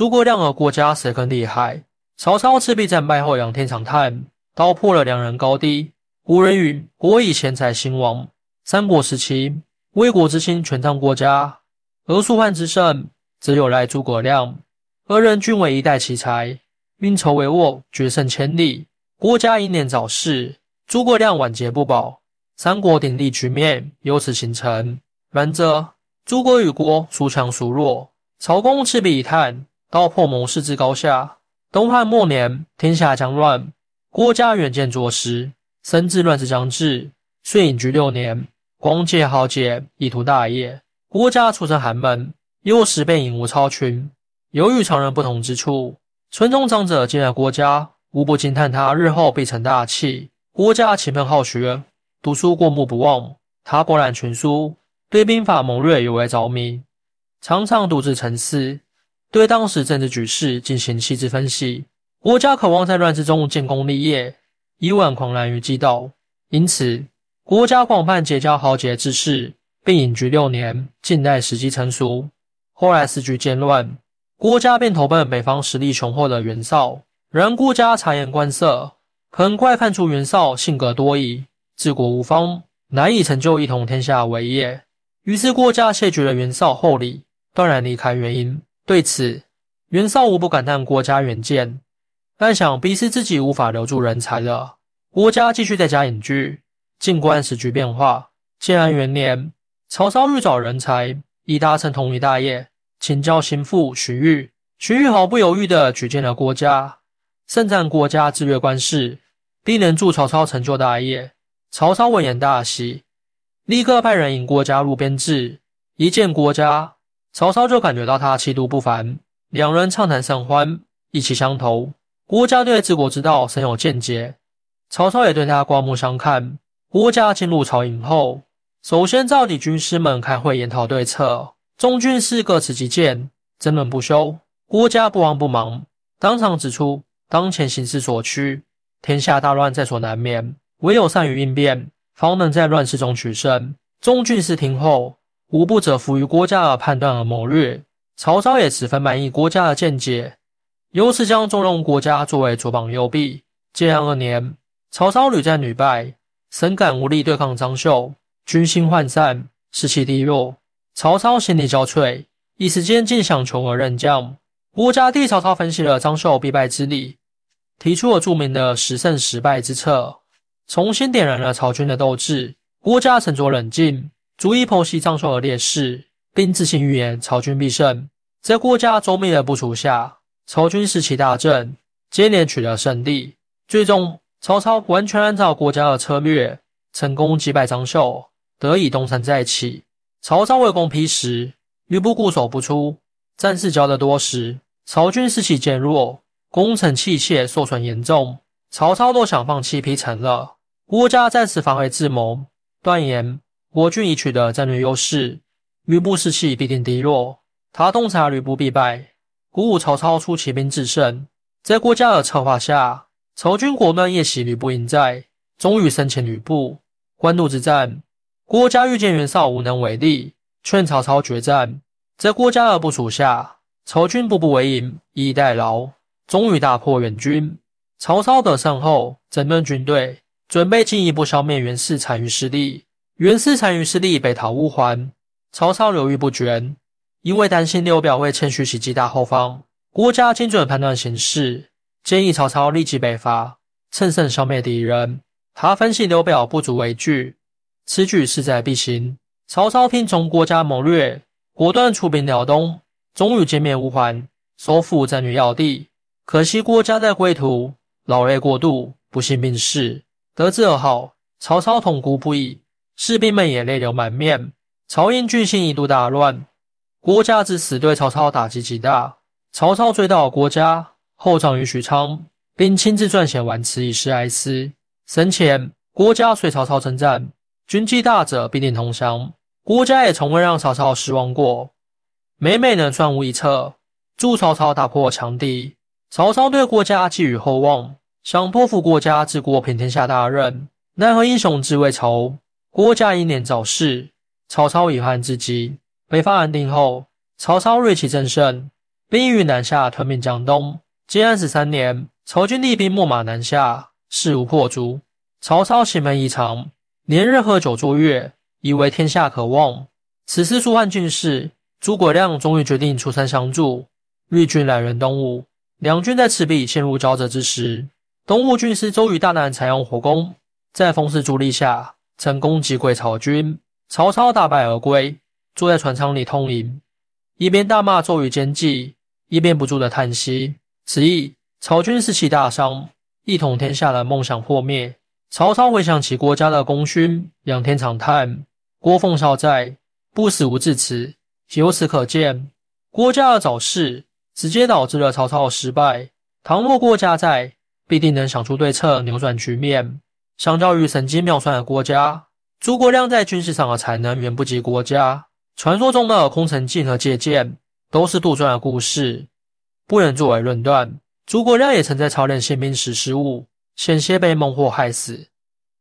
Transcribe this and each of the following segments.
诸葛亮和郭嘉谁更厉害？曹操赤壁战败后，仰天长叹，道破了两人高低。古人云：“国以钱财兴亡。”三国时期，魏国之兴全仗郭嘉，而蜀汉之盛则有赖诸葛亮。二人均为一代奇才，运筹帷幄，决胜千里。郭嘉英年早逝，诸葛亮晚节不保，三国鼎立局面由此形成。然则，诸葛与郭孰强孰弱？曹公赤壁一叹，道破谋士之高下。东汉末年，天下将乱，郭嘉远见卓识，深知乱世将至，遂隐居六年，广结豪杰，以图大业。郭嘉出身寒门，幼时被引入超群，有与常人不同之处。村中长者见了郭嘉，无不惊叹他日后必成大器。郭嘉勤奋好学，读书过目不忘，他博览群书，对兵法谋略尤为着迷，常常独自沉思。对当时政治局势进行细致分析，国家渴望在乱世中建功立业，以挽狂澜于既倒，因此国家广泛结交豪杰之士，并隐居六年，近代时机成熟。后来时局渐乱，国家便投奔北方实力雄厚的袁绍。然郭家察言观色，很快看出袁绍性格多疑，治国无方，难以成就一统天下伟业。于是郭家谢绝了袁绍厚礼，断然离开原因。对此，袁绍无不感叹国家远见，但想必是自己无法留住人才了。郭嘉继续在家隐居，静观时局变化。建安元年，曹操欲找人才，以达成统一大业，请教心腹徐彧。徐彧毫不犹豫地举荐了郭嘉，盛赞郭嘉智略观世，必能助曹操成就大业。曹操闻言大喜，立刻派人引郭嘉入边至，一见郭嘉。曹操就感觉到他气度不凡，两人畅谈甚欢，意气相投。郭嘉对治国之道深有见解，曹操也对他刮目相看。郭嘉进入曹营后，首先召集军师们开会研讨对策，众军士各持己见，争论不休。郭嘉不慌不忙，当场指出当前形势所趋，天下大乱在所难免，唯有善于应变，方能在乱世中取胜。众军士听后。无不折服于郭嘉的判断和谋略，曹操也十分满意郭嘉的见解，由此将重用郭嘉作为左膀右臂。建安二年，曹操屡战屡败，深感无力对抗张绣，军心涣散，士气低落。曹操心力交瘁，一时间竟想求而任将。郭嘉替曹操分析了张绣必败之理，提出了著名的十胜十败之策，重新点燃了曹军的斗志。郭嘉沉着冷静。逐一剖析张绣的劣势，并自信预言曹军必胜。在郭嘉周密的部署下，曹军士气大振，接连取得胜利。最终，曹操完全按照郭嘉的策略，成功击败张绣，得以东山再起。曹操围攻皮时，吕布固守不出，战事交得多时，曹军士气渐弱，攻城器械受损严重。曹操都想放弃皮城了。郭嘉暂时发挥智谋，断言。国军已取得战略优势，吕布士气必定低落。他洞察吕布必败，鼓舞曹操出奇兵制胜。在郭嘉的策划下，曹军果断夜袭吕布营寨，终于生擒吕布。官渡之战，郭嘉遇见袁绍无能为力，劝曹操决战。在郭嘉的部署下，曹军步步为营，以逸待劳，终于大破袁军。曹操得胜后，整顿军队，准备进一步消灭袁氏残余势力。袁氏残余势力北逃乌桓，曹操犹豫不决，因为担心刘表会趁虚袭击大后方。郭嘉精准判断形势，建议曹操立即北伐，乘胜消灭敌人。他分析刘表不足为惧，此举势在必行。曹操听从郭嘉谋略，果断出兵辽东，终于歼灭乌桓，收复战略要地。可惜郭嘉在归途劳累过度，不幸病逝。得知噩耗，曹操痛哭不已。士兵们也泪流满面，曹营军心一度大乱。郭嘉之死对曹操打击极大。曹操追悼郭嘉，后葬于许昌，并亲自撰写挽词以示哀思。生前，郭嘉随曹操征战，军纪大者必定投降。郭嘉也从未让曹操失望过，每每能算无一策，助曹操打破强敌。曹操对郭嘉寄予厚望，想托付郭嘉治国平天下大任，奈何英雄志未酬。郭嘉英年早逝，曹操遗憾至极。北方安定后，曹操锐气正盛，兵于南下吞并江东。建安十三年，曹军厉兵秣马南下，势如破竹。曹操心闷异常，连日喝酒作乐，以为天下可望。此时蜀汉军事，诸葛亮终于决定出山相助。率军来援东吴，两军在赤壁陷入交折之时，东吴军师周瑜大胆采用火攻，在风势助力下，成功击溃曹军。曹操大败而归，坐在船舱里痛饮，一边大骂周瑜奸计，一边不住的叹息。此役，曹军士气大伤，一统天下的梦想破灭。曹操回想起郭嘉的功勋，仰天长叹：“郭奉少在，不死无至此。”由此可见，郭嘉的早逝。直接导致了曹操的失败。倘若郭嘉在，必定能想出对策，扭转局面。相较于神机妙算的郭嘉，诸葛亮在军事上的才能远不及郭嘉。传说中的空城计和借箭，都是杜撰的故事，不能作为论断。诸葛亮也曾在操练宪兵时失误，险些被孟获害死，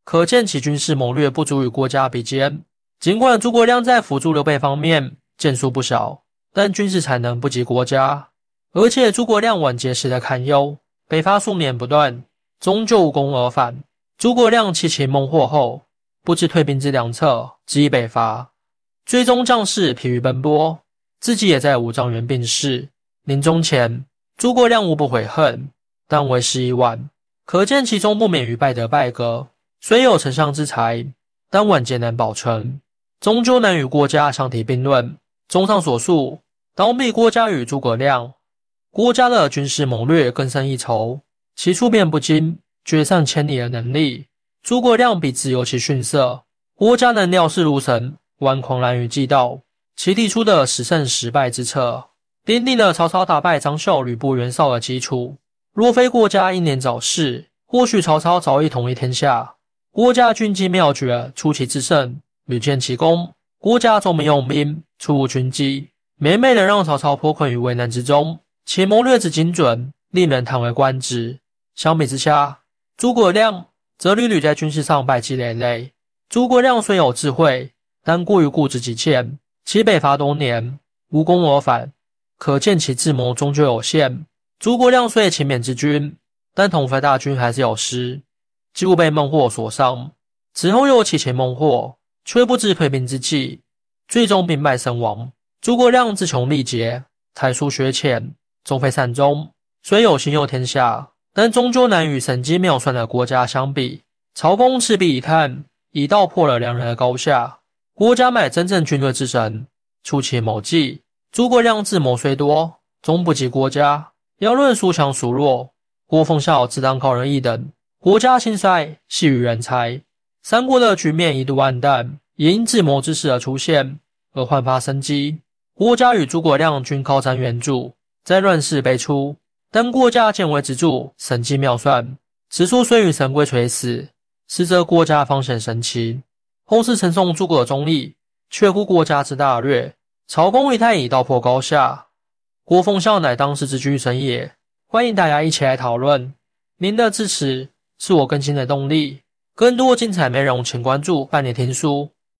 可见其军事谋略不足与郭嘉比肩。尽管诸葛亮在辅助刘备方面建树不小，但军事才能不及郭嘉。而且诸葛亮晚节时的堪忧，北伐数年不断，终究无功而返。诸葛亮弃秦孟获后，不知退兵之良策，执意北伐，最终将士疲于奔波，自己也在五丈原病逝。临终前，诸葛亮无不悔恨，但为时已晚，可见其中不免于败德败格。虽有丞相之才，但晚节难保存，终究难与郭嘉相提并论。综上所述，当比郭嘉与诸葛亮。郭嘉的军事谋略更胜一筹，其处变不惊、决胜千里的能力，诸葛亮比之尤其逊色。郭嘉能料事如神，玩狂澜于既道，其提出的十胜十败之策，奠定了曹操打败张绣、吕布、袁绍的基础。若非郭嘉英年早逝，或许曹操早已统一天下。郭嘉军机妙绝，出奇制胜，屡建奇功。郭嘉聪明用兵，出无军机，每每能让曹操颇困于危难之中。其谋略之精准，令人叹为观止。相比之下，诸葛亮则屡屡在军事上败绩累累。诸葛亮虽有智慧，但过于固执己见，其北伐多年无功而返，可见其智谋终究有限。诸葛亮虽勤勉之君，但统帅大军还是有失，几乎被孟获所伤。此后又起擒孟获，却不知退兵之计，最终兵败身亡。诸葛亮自穷力竭，才疏学浅。终非善终，虽有心佑天下，但终究难与神机妙算的国家相比。曹公赤壁一探，已道破了两人的高下。郭嘉乃真正军队之神，出其谋计。诸葛亮智谋虽多，终不及郭嘉。要论孰强孰弱，郭奉孝自当高人一等。国家兴衰系于人才。三国的局面一度暗淡，也因智谋之士而出现，而焕发生机。郭嘉与诸葛亮均靠山援助。在乱世辈出，但郭嘉见微知著，神机妙算。此处虽与神龟垂死，实则郭嘉方显神奇。后世称颂诸葛忠义，却乎郭嘉之大略。曹公一太乙道破高下，郭奉孝乃当时之巨神也。欢迎大家一起来讨论，您的支持是我更新的动力。更多精彩内容，请关注半年听书。